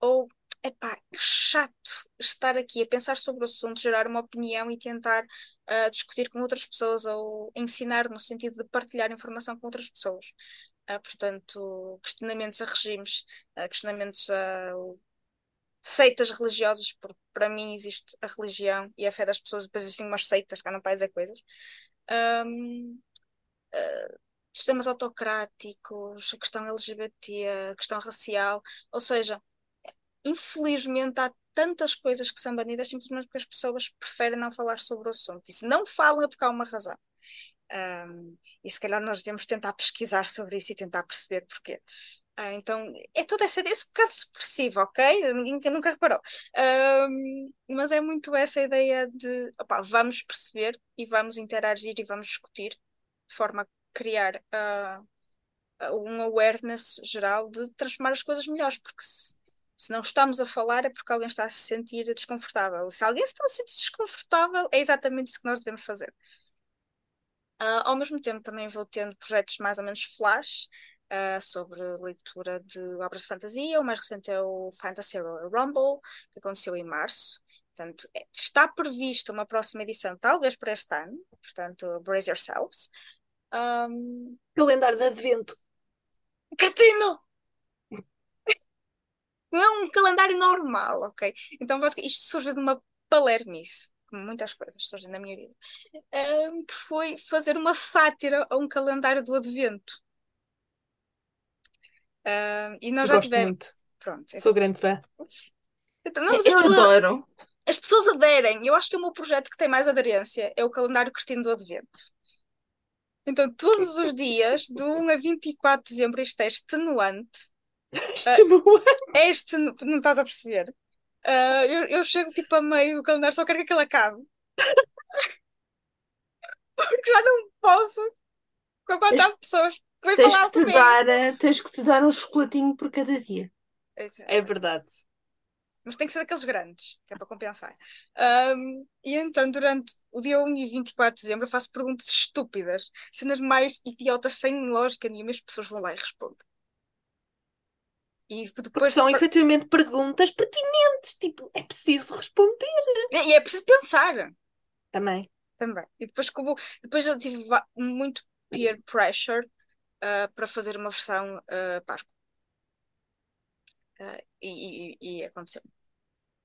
S2: ou epá, que chato estar aqui a pensar sobre o assunto, gerar uma opinião e tentar ah, discutir com outras pessoas ou ensinar no sentido de partilhar informação com outras pessoas. uh, portanto, questionamentos a regimes, uh, questionamentos a seitas religiosas, porque para mim existe a religião e a fé das pessoas, depois existem umas seitas que andam para dizer coisas. Um, uh, sistemas autocráticos, a questão LGBT, a questão racial, ou seja, infelizmente há tantas coisas que são banidas simplesmente porque as pessoas preferem não falar sobre o assunto. E se não falam é porque há uma razão. Um, e se calhar nós devemos tentar pesquisar sobre isso e tentar perceber porquê. Ah, então é toda essa ideia, é um bocado supressiva, ok? Ninguém nunca reparou. Um, mas é muito essa ideia de opa, vamos perceber e vamos interagir e vamos discutir de forma a criar uh, um awareness geral de transformar as coisas melhores, porque se, se não estamos a falar é porque alguém está a se sentir desconfortável. Se alguém está a se sentir desconfortável, é exatamente isso que nós devemos fazer. Uh, ao mesmo tempo, também vou tendo projetos mais ou menos flash uh, sobre leitura de obras de fantasia. O mais recente é o Fantasy Royal Rumble, que aconteceu em março. Portanto, é, está prevista uma próxima edição, talvez para este ano. Portanto, brace yourselves. Um...
S3: Calendário de Advento.
S2: Cretino! Não é um calendário normal, ok? Então, isto surge de uma palermice como muitas coisas surgem na minha vida, um, que foi fazer uma sátira a um calendário do Advento. Um, e nós já
S3: Gosto
S2: tivemos.
S3: muito.
S2: Pronto,
S3: Sou grande fã.
S2: Então, não,
S1: Eu
S2: as, pessoas,
S1: adoro.
S2: as pessoas aderem. Eu acho que o meu projeto que tem mais aderência é o calendário cristino do Advento. Então, todos os dias, de 1 a 24 de dezembro, isto é extenuante. <laughs>
S3: Extenuante.
S2: É extenuante, não estás a perceber? Uh, eu, eu chego tipo a meio do calendário, só quero que aquilo acabe. <laughs> Porque já não posso com a quantidade de pessoas que vêm
S1: Tens
S2: falar
S1: que,
S2: comigo.
S1: dar, eh, tens que te dar um chocolatinho por cada dia.
S3: É verdade.
S2: Mas tem que ser daqueles grandes, que é para compensar. Um, e então, durante o dia 1 e 24 de dezembro, eu faço perguntas estúpidas, cenas mais idiotas, sem lógica nenhuma, as pessoas vão lá e respondem. E depois.
S3: são efetivamente perguntas pertinentes. Tipo, é preciso responder.
S2: E é preciso pensar.
S3: Também.
S2: Também. E depois, como depois eu tive muito peer pressure ah, para fazer uma versão uh, Páscoa. Ah, e, e, e aconteceu.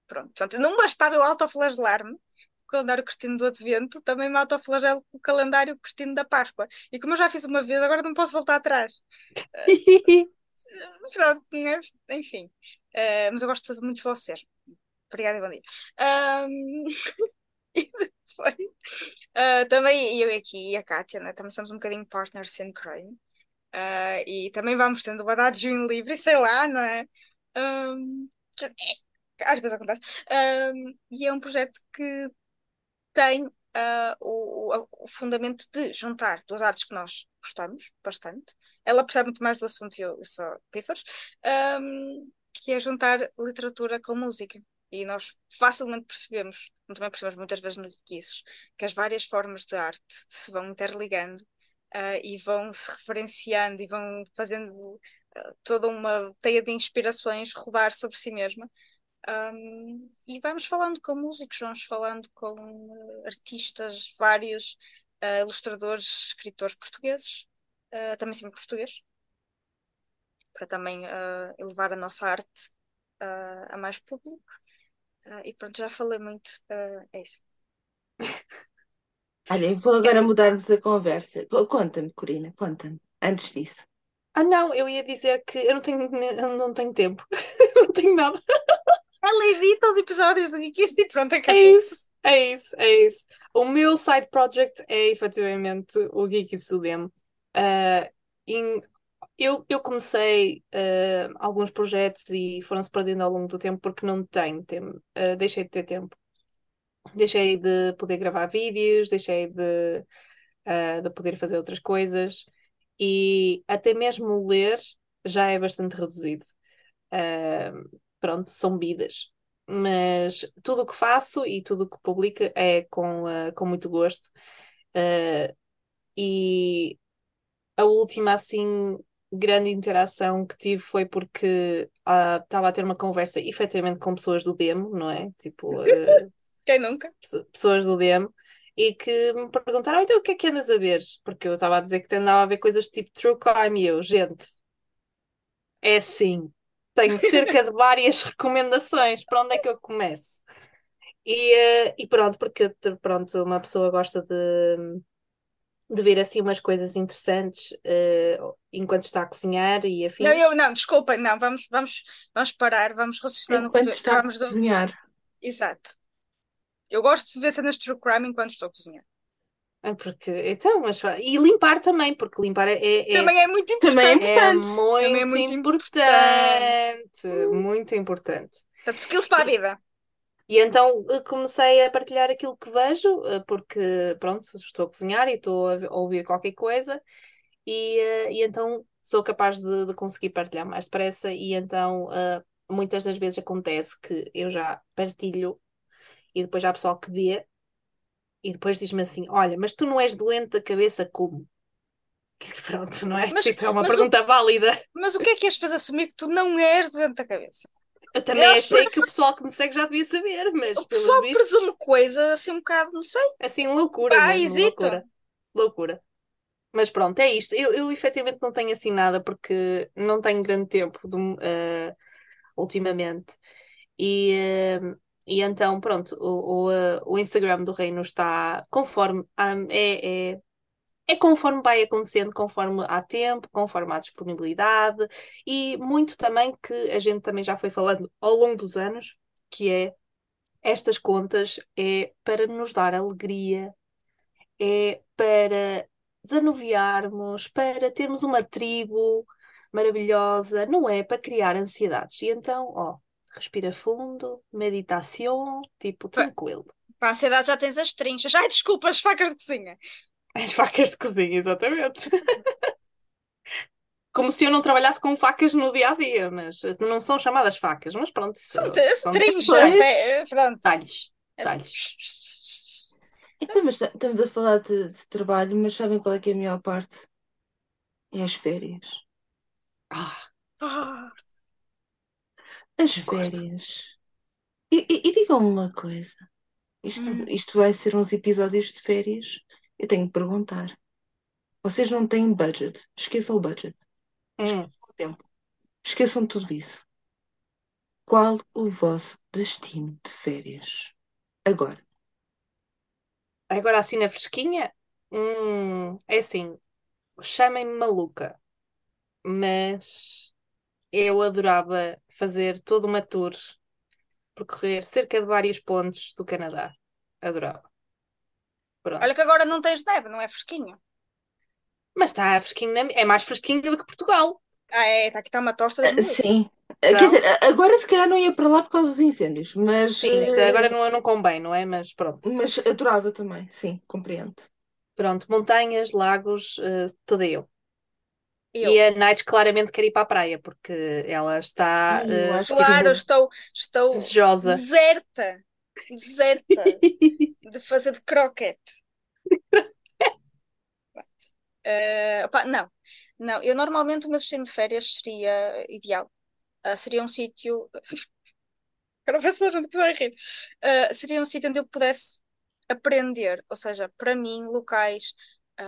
S2: Pronto. Portanto, não bastava eu autoflagelar-me com o calendário cristino do Advento, também me autoflagelo com o calendário cristino da Páscoa. E como eu já fiz uma vez, agora não posso voltar atrás. <laughs> Pronto, enfim. Ah, mas eu gosto de muito vocês. Obrigada e bom dia. Ahm, <laughs> e depois, ah, também eu aqui e a Kátia, né, também somos um bocadinho partners in crime. Ah, e também vamos tendo data de junho livre, <laughs> sei lá, não é? Que- é, às vezes acontece. Ahm, e é um projeto que tem o, o- o fundamento de juntar duas artes que nós gostamos bastante. Ela percebe muito mais do assunto e eu, eu só pífaros, ahm, que é juntar literatura com música. E nós facilmente percebemos, também percebemos muitas vezes no Geekies, que as várias formas de arte se vão interligando ah, e vão se referenciando e vão fazendo ah, toda uma teia de inspirações rodar sobre si mesma. Um, e vamos falando com músicos, vamos falando com uh, artistas, vários uh, ilustradores, escritores portugueses, uh, também sempre português, para também uh, elevar a nossa arte uh, a mais público. Uh, e pronto, já falei muito, uh, é isso. <laughs>
S1: Olha, vou agora
S2: Esse-
S1: mudarmos a conversa. Co- Conta-me, Corina, conta-me. Antes disso.
S3: Ah, não, eu ia dizer que eu não tenho, eu não tenho tempo. <laughs> não tenho nada.
S2: Ela edita os episódios do Geekies e pronto,
S3: É
S2: acabou.
S3: isso, é isso, é isso. O meu side project é efetivamente o Geek Studium. Ah, em- eu, eu comecei ah, alguns projetos e foram-se perdendo ao longo do tempo porque não tenho tempo, ah, deixei de ter tempo. Deixei de poder gravar vídeos, deixei de, ah, de poder fazer outras coisas e até mesmo ler já é bastante reduzido. Pronto, são vidas. Mas tudo o que faço e tudo o que publico é com, ah, com muito gosto. Ah, e a última, assim, grande interação que tive foi porque ah, estava a ter uma conversa efetivamente com pessoas do demo, não é? Tipo, ah, <laughs>
S2: Quem nunca?
S3: pesso- pessoas do DM e que me perguntaram, então o que é que andas a ver? Porque eu estava a dizer que andava a ver coisas tipo True Crime e eu, gente, é assim, tenho cerca de várias <laughs> recomendações, para onde é que eu começo? E, eh, e pronto, porque pronto, uma pessoa gosta de, de ver assim umas coisas interessantes uh, enquanto está a cozinhar e afins.
S2: Não, eu não, desculpem, não, vamos, vamos, vamos parar, vamos raciocinar no que
S1: a
S2: de
S1: cozinhar.
S2: Exato. Eu gosto de ver cenas de true crime enquanto estou a cozinhar.
S3: Ah, Porque, então, mas, e limpar também, porque limpar é, é,
S2: Também é muito
S1: Também é
S2: importante.
S3: é
S1: importante.
S3: muito,
S2: Também é muito
S3: importante, muito importante.
S2: Portanto, skills para a vida.
S3: E então eh, comecei a partilhar aquilo que vejo, eh, porque pronto, estou a cozinhar e estou a ouvir qualquer coisa, e, e então sou capaz de, de conseguir partilhar mais depressa, e então muitas das vezes acontece que eu já partilho e depois há pessoal que vê e depois diz-me assim: Olha, mas tu não és doente da cabeça como? <laughs> Pronto, não é?
S2: Mas-
S3: tipo, é uma
S2: mas o-
S3: pergunta válida.
S2: Mas o que é que és fazer assumir que tu não és doente da cabeça?
S3: Eu também
S2: Eles
S3: achei <laughs> que o pessoal que me segue já devia saber, mas
S2: O pessoal
S3: vistos,
S2: presume coisas assim um bocado, não sei.
S3: assim, loucura mesmo,
S2: hesito.
S3: loucura. Loucura. Mas pronto, é isto. Eu, eu efetivamente não tenho assim nada porque não tenho grande tempo de, eh, ultimamente. E, eh, e então, pronto, o, o, eh, o Instagram do Reino está conforme ah, é, é, é conforme vai acontecendo, conforme há tempo, conforme há disponibilidade, e muito também que a gente também já foi falando ao longo dos anos, que é estas contas é para nos dar alegria, é para desanuviarmos, para termos uma tribo maravilhosa, não é para criar ansiedades. E então, ó, respira fundo, meditação, tipo, tranquilo.
S2: Para a ansiedade já tens as trinchas. Ai, desculpa, as facas de cozinha.
S3: As facas de cozinha, exatamente. <laughs> Como se eu não trabalhasse com facas no dia a dia, mas não são chamadas facas, mas pronto.
S2: São,
S3: são-
S2: trinchas.
S3: detalhes.
S2: É, é, pronto.
S3: Detalhes. Detalhes.
S1: Então, mas estamos a falar de, de trabalho, mas sabem qual é que é a melhor parte? É as férias.
S3: Ah,
S2: Ah,
S1: As
S3: Concordo.
S1: férias. E, e, e digam-me uma coisa. Isto,
S2: Hum.
S1: isto vai ser uns episódios de férias. Eu tenho que perguntar. Vocês não têm budget. Esqueçam o budget.
S3: hum.
S1: o tempo. Esqueçam tudo isso. Qual o vosso destino de férias? Agora.
S3: Agora assim na fresquinha, hum, é assim, chamem-me maluca, mas eu adorava fazer toda uma tour, percorrer cerca de vários pontos do Canadá. Adorava. Pronto.
S2: Olha que agora não tens neve, não é fresquinho.
S3: Mas está fresquinho, na... é mais fresquinho do que Portugal.
S2: Ah, é, está aqui está uma tosta de
S1: Ah,
S2: neve.
S1: Sim. Ah,
S3: Então?
S1: Quer dizer, agora se calhar não ia para lá por causa dos incêndios, mas,
S3: Sim,
S1: eh,
S3: agora não, não convém, não é? Mas pronto.
S1: mas adorava também. Sim, compreendo.
S3: Pronto, montanhas, lagos, eh, toda eu.
S2: Eu.
S3: E a Night claramente quer ir para a praia, porque ela está
S1: acho que
S2: Claro, estou, estou
S3: desejosa.
S2: deserta. Deserta <laughs> de fazer de croquete. Eh, opá, não, não, eu normalmente o meu destino de férias seria ideal. Ah, seria um sítio. <laughs> Agora vai a gente vai rir. Ah, seria um sítio onde eu pudesse aprender, ou seja, para mim, locais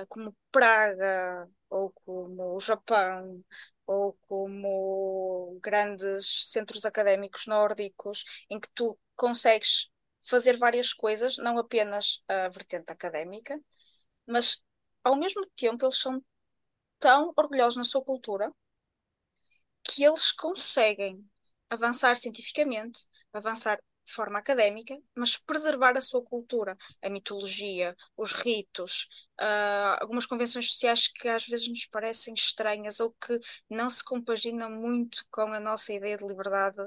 S2: como Praga, ou como o Japão, ou como grandes centros académicos nórdicos, em que tu consegues fazer várias coisas, não apenas a vertente académica, mas ao mesmo tempo eles são tão orgulhosos na sua cultura que eles conseguem avançar cientificamente, avançar de forma académica, mas preservar a sua cultura, a mitologia, os ritos, ah, algumas convenções sociais que às vezes nos parecem estranhas ou que não se compaginam muito com a nossa ideia de liberdade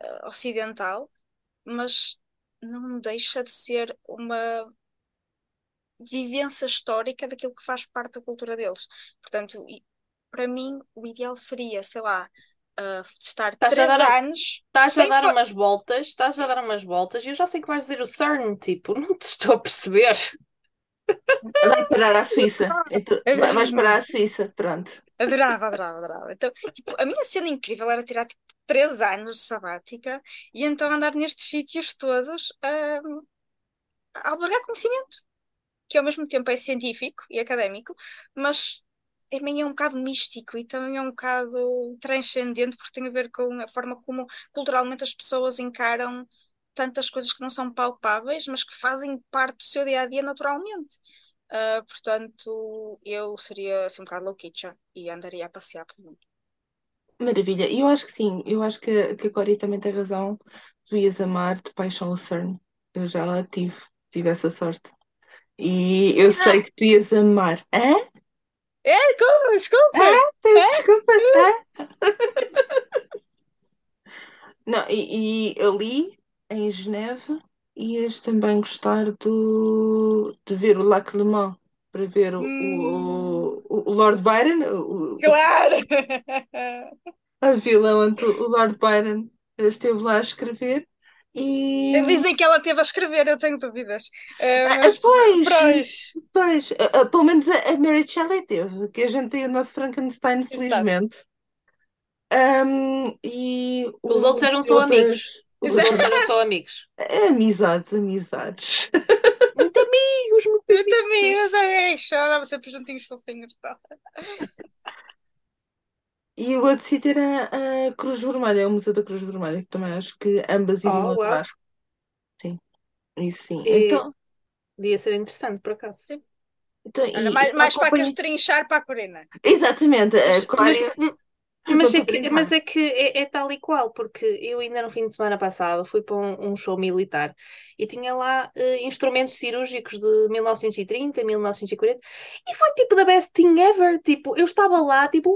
S2: ah, ocidental, mas não deixa de ser uma vivência histórica daquilo que faz parte da cultura deles. Portanto, para mim, o ideal seria, sei lá, ah, estar
S3: Estás a
S2: três
S3: dar a-
S2: anos
S3: Estás a dar
S2: fa-
S3: umas voltas, estás a dar umas voltas e eu já sei que vais dizer o CERN, tipo, <laughs> não te estou a perceber.
S1: Vai parar à Suíça. Então, vai- vais parar à Suíça. Pronto.
S2: Adorava, adorava, adorava. Então, tipo, a minha cena incrível era tirar tipo, três anos de sabática e então andar nestes sítios todos ah, a albergar conhecimento. que ao mesmo tempo é científico e académico, mas também é um bocado místico e também é um bocado transcendente porque tem a ver com a forma como culturalmente as pessoas encaram tantas coisas que não são palpáveis, mas que fazem parte do seu dia a dia naturalmente. Uh, portanto, eu seria assim um bocado louquicha e andaria a passear pelo mundo.
S1: Maravilha. E eu acho que sim, eu acho que, que a Cori também tem razão. Tu ias amar de paixão Lucerne. Eu já tive, tive essa sorte. E eu <laughs> sei que tu ias amar. Hã?
S2: É, como? Desculpa!
S1: Hã? Desculpa. Hã? <laughs> Não, e, e ali em Geneve ias também gostar do, de ver o Lac Le Mans para ver o,
S2: Hum.
S1: o, o Lord Byron, o,
S2: Claro! <laughs>
S1: a vila onde o Lord Byron esteve lá a escrever. E
S2: Dizem que ela teve a escrever, eu tenho dúvidas. Uh,
S1: Ah,
S2: mas,
S1: pois,
S2: pois,
S1: pois, ah, pelo menos a, a Mary Shelley teve, que a gente tem o nosso Frankenstein, felizmente. Ahm, e
S3: Os outros eram só amigos. <laughs> Os
S2: Exato.
S3: outros eram só amigos.
S1: Amizades, amizades.
S3: Muito amigos, muito
S2: também, eu
S3: amigos.
S2: também chorava sempre juntinhos fofinhos. Tá?
S1: E o outro sítio era a Cruz Vermelha, é o Museu da Cruz Vermelha, que também acho que ambas iriam
S3: Oh, uau.
S1: adorar. Sim, isso sim.
S3: E-
S1: Então,
S3: Podia ser interessante, por acaso.
S1: então,
S2: Olha,
S1: e-
S2: mais, mais para
S1: acompanha-
S2: castrinchar para a Corina.
S1: Exatamente, a
S3: Mas, mas- é que, mas é que é, é tal e qual, porque eu ainda no fim de semana passado fui para um, um show militar e tinha lá eh, instrumentos cirúrgicos de 1930, 1940 e foi tipo the best thing ever. Tipo, eu estava lá, tipo,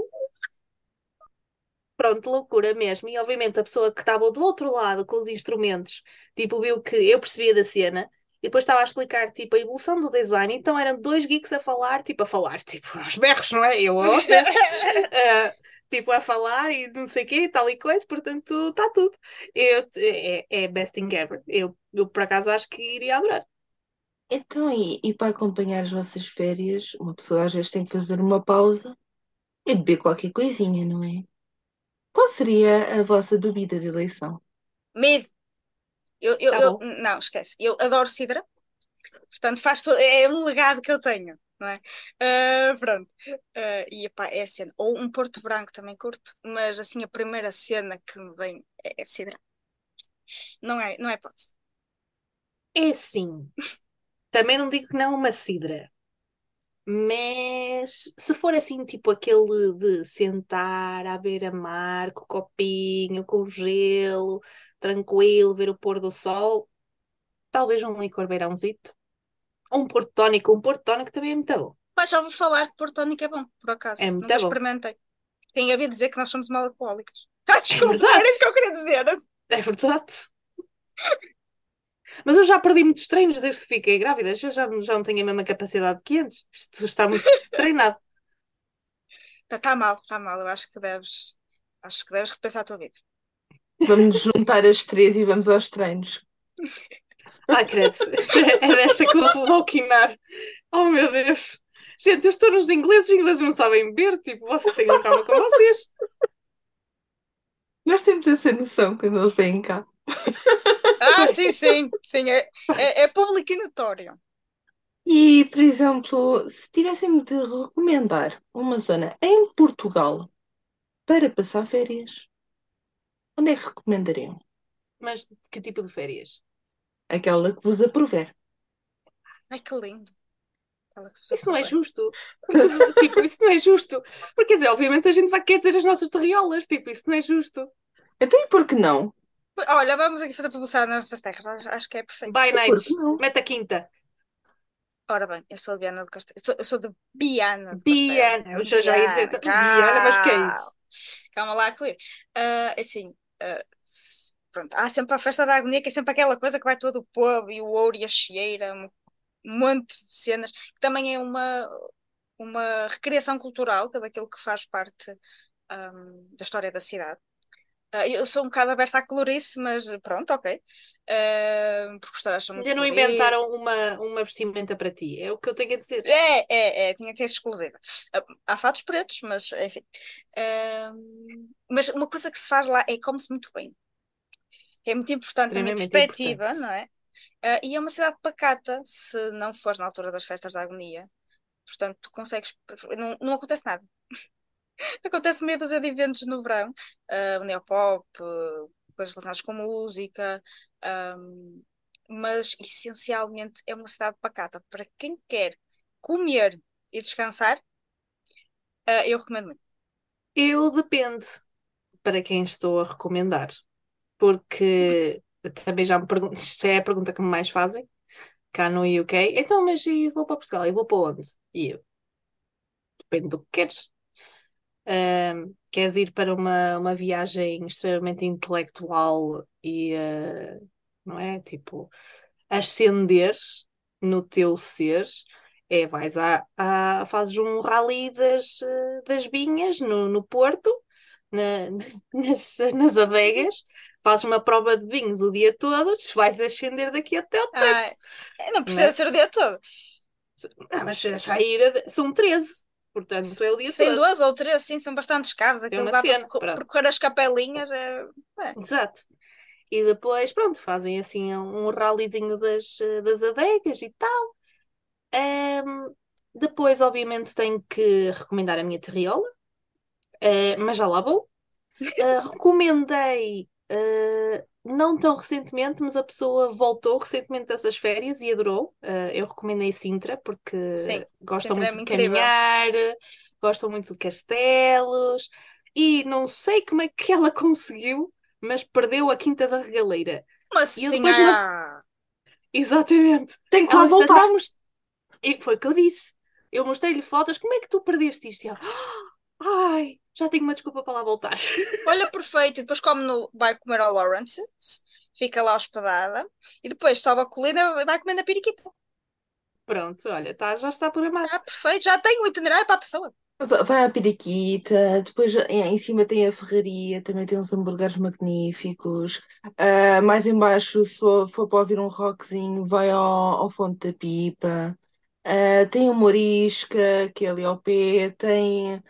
S3: pronto, loucura mesmo. E obviamente a pessoa que estava do outro lado com os instrumentos, tipo, viu que eu percebia da cena. E depois estava a explicar, tipo, a evolução do design. Então eram dois geeks a falar, tipo, a falar, <laughs> tipo, aos berros, não é? Eu, <laughs> <laughs> eh, tipo, a falar e não sei o quê, tal e coisa, portanto, está tudo. Eu, é, é best thing ever. Eu, eu, por acaso, acho que iria adorar.
S1: Então, e, e para acompanhar as vossas férias, uma pessoa às vezes tem que fazer uma pausa e beber qualquer coisinha, não é? Qual seria a vossa bebida de eleição?
S2: Mid. Eu, eu,
S3: Tá
S2: eu- não, esquece. Eu adoro cidra. Portanto, faz, é um legado que eu tenho, não é? Ah, pronto. Ah, e epá, é a cena. Ou um Porto Branco também curto, mas assim a primeira cena que me vem é, é cidra. Não é, não é hipótese.
S3: É assim. Também não digo que não uma cidra. Mas se for assim, tipo aquele de sentar à beira-mar, com o copinho, com o gelo, tranquilo, ver o pôr do sol, talvez um licor beirãozito. Ou um porto tónico. Um porto tónico também é muito bom.
S2: Mas já ouvi falar que Porto Tónico é bom, por acaso.
S3: É muito
S2: Nunca
S3: bom.
S2: experimentei. Tem a ver dizer que nós somos mal alcoólicas. <laughs> Ah, desculpa,
S3: verdade.
S2: era isso que eu queria dizer.
S3: É verdade. Mas eu já perdi muitos treinos desde que fiquei grávida. Eu já, já não tenho a mesma capacidade que antes. Isto está muito <laughs> treinado.
S2: Está tá mal, está mal. Eu acho que deves, acho que deves repensar a tua vida.
S1: Vamos juntar as três e vamos aos treinos.
S3: Ai, credo. É desta que eu vou quinar. Oh, meu Deus. Gente, eu estou nos ingleses, os ingleses não sabem beber. Tipo, vocês tenham calma com vocês.
S1: Nós temos essa noção quando eles vêm cá.
S2: Ah, sim, sim, sim. É, é, é público e notório.
S1: E, por exemplo, se tivessem de recomendar uma zona em Portugal para passar férias, onde é que recomendariam?
S3: Mas que tipo de férias?
S1: Aquela que vos aprover.
S2: Ai, que lindo.
S3: Isso não é justo. <laughs> Tipo, isso não é justo. Porque, quer dizer, obviamente a gente vai querer dizer as nossas terriolas. Tipo, isso não é justo.
S1: Então, e por que não?
S2: Olha, vamos aqui fazer publicidade nas nossas terras. Acho- que é perfeito.
S1: Que não?
S3: Meta quinta.
S2: Ora bem, eu sou de Biana de Castelo. Eu sou, eu sou de Biana de
S3: Biana.
S2: Castelo.
S3: Eu já, ia dizer Biana, mas que é isso?
S2: Calma lá com isso. Ah, assim, ah, s- pronto, há sempre a festa da agonia, que é sempre aquela coisa que vai todo o povo e o ouro e a chieira, um um monte de cenas, que também é uma, uma recriação cultural, que é daquilo que faz parte ahm, da história da cidade. Ah, eu sou um bocado aberta à colorice, mas pronto, ok. Ah, porque os muito
S3: Ainda não inventaram uma, uma vestimenta para ti. É o que eu tenho a dizer.
S2: É, é, é, tinha que ser exclusiva. Ah, Há fatos pretos, mas enfim. Ahm, mas uma coisa que se faz lá é come-se muito bem. É muito importante a minha perspectiva,
S3: importante.
S2: não é? Ah, e é uma cidade pacata, se não fores na altura das festas da agonia. Portanto, tu consegues. Não, não acontece nada. Acontece meia dúzia de eventos no verão, uh, neopop, uh, coisas relacionadas com música, um, mas essencialmente é uma cidade pacata. Para quem quer comer e descansar, uh, eu recomendo muito.
S3: Eu depende para quem estou a recomendar, porque também já me pergunto, se é a pergunta que me mais fazem cá no UK. Então, mas e vou para Portugal? E vou para onde? E eu, depende do que queres. Queres ir para uma, uma viagem extremamente intelectual e, uh, não é? Tipo, ascender no teu ser, é, vais a, a fazes um rally das, das vinhas no, no Porto, na, <laughs> nas, nas adegas, fazes uma prova de vinhos o dia todo, vais ascender daqui até o teto.
S2: Ah, não precisa não é? ser o dia todo.
S3: Ah, mas já ir, são 13. Portanto, é o dia
S2: Sem
S3: todo.
S2: duas ou três, sim, são bastante caros. Aquilo dá cena, para percorrer as capelinhas. É... É.
S3: Exato. E depois, pronto, fazem assim um rallyzinho das, das adegas e tal. Um, depois, obviamente, tenho que recomendar a minha terriola, uh, mas já lá vou. Uh, <laughs> recomendei uh, não tão recentemente, mas a pessoa voltou recentemente dessas férias e adorou. Uh, eu recomendei Sintra porque Sim, gostam Sintra é muito é de caminhar, gostam muito de castelos e não sei como é que ela <laughs> conseguiu, mas perdeu a Quinta da Regaleira.
S2: Mas sim, me...
S3: Exatamente.
S1: Tem que lá voltar.
S3: E foi o que eu disse. Eu mostrei-lhe fotos, como é que tu perdeste isto? E ela, ai, já tenho uma desculpa para lá voltar. <laughs>
S2: Olha, perfeito. E depois come no, vai comer ao Lawrence, fica lá hospedada, e depois sobe a colina e vai comer na periquita.
S3: Pronto, olha, tá, já está por amar.
S2: Ah, perfeito, já tenho o itinerário para a pessoa.
S1: Vai à periquita, depois em cima tem a ferraria, também tem uns hambúrgueres magníficos. Uh, mais embaixo, se for, for para ouvir um rockzinho, vai ao, ao Fonte da Pipa. Uh, tem o Morisca, que é ali ao pé, tem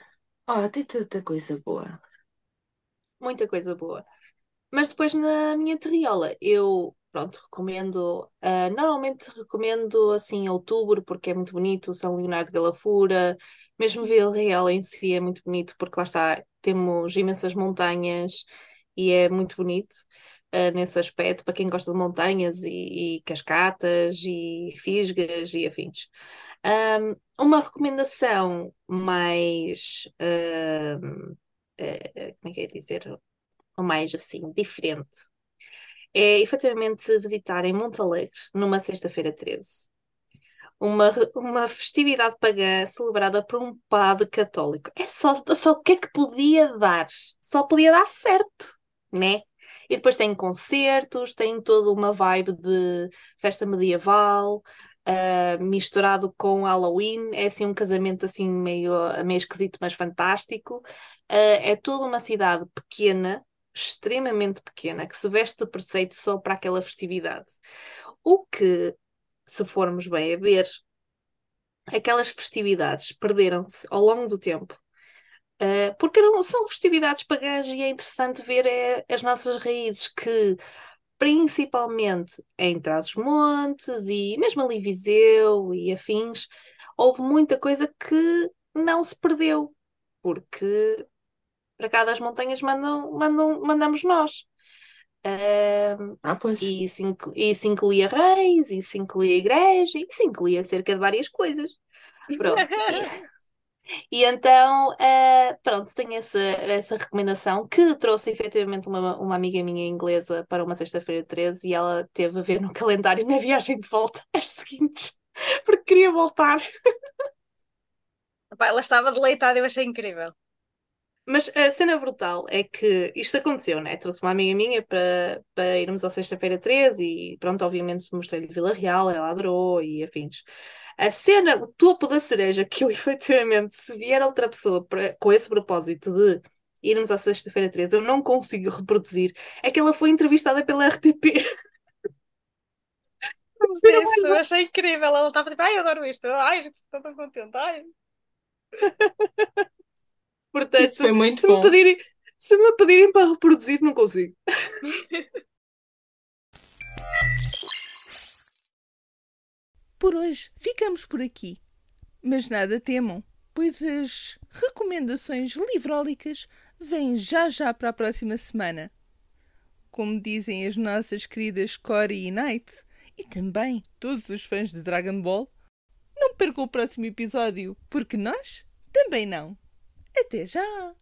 S1: ah, tem tanta coisa boa.
S3: Muita coisa boa. Mas depois na minha terriola, eu, pronto, recomendo. ah, normalmente recomendo assim outubro, porque é muito bonito, São Leonardo de Galafura, mesmo Vila Real em si é muito bonito, porque lá está, temos imensas montanhas e é muito bonito. ah, nesse aspecto, para quem gosta de montanhas e, e cascatas e fisgas e afins. Um, uma recomendação mais. Uh, uh, como é que é dizer? Mais assim, diferente. É efetivamente visitarem Monte Alegre numa sexta-feira 13. Uma, uma festividade pagã celebrada por um padre católico. É só, só o que é que podia dar? Só podia dar certo, né? E depois tem concertos, tem toda uma vibe de festa medieval, uh, misturado com Halloween. É assim um casamento assim meio, meio esquisito, mas fantástico. Uh, é toda uma cidade pequena, extremamente pequena, que se veste de preceito só para aquela festividade. O que, se formos bem a ver, aquelas festividades perderam-se ao longo do tempo. Uh, porque são festividades pagãs e é interessante ver é, as nossas raízes que principalmente em Trás-os-Montes e mesmo ali Viseu e afins, houve muita coisa que não se perdeu, porque para cá das montanhas mandam, mandam, mandamos nós.
S1: Ah, pois.
S3: E isso, isso incluía reis, isso incluía igreja, isso incluía cerca de várias coisas. <laughs> Pronto. E então, uh, pronto, tenho essa, essa recomendação que trouxe efetivamente uma, uma amiga minha inglesa para uma sexta-feira 13 e ela teve a ver no <laughs> calendário na viagem de volta <laughs> as seguintes, porque queria voltar.
S2: ela estava deleitada, eu achei incrível.
S3: Mas a cena brutal é que isto aconteceu, né? Trouxe uma amiga minha para, para irmos à sexta-feira 13 e pronto, obviamente mostrei-lhe Vila Real, ela adorou e afins. A cena, o topo da cereja, que eu <laughs> efetivamente, se vier outra pessoa para, com esse propósito de irmos à sexta-feira 13, eu não consigo reproduzir, é que ela foi entrevistada pela RTP.
S2: Isso, <laughs> eu achei incrível. Ela estava tipo, ai, eu adoro isto. Ai, estou tão contente. Ai. <laughs>
S3: Portanto, se, me pedirem, se me pedirem para reproduzir, não consigo.
S1: por hoje ficamos por aqui. Mas nada temam, pois as recomendações livrólicas vêm já já para a próxima semana. Como dizem as nossas queridas Cory e Knight, e também todos os fãs de Dragon Ball, não percam o próximo episódio, porque nós também não. Até já!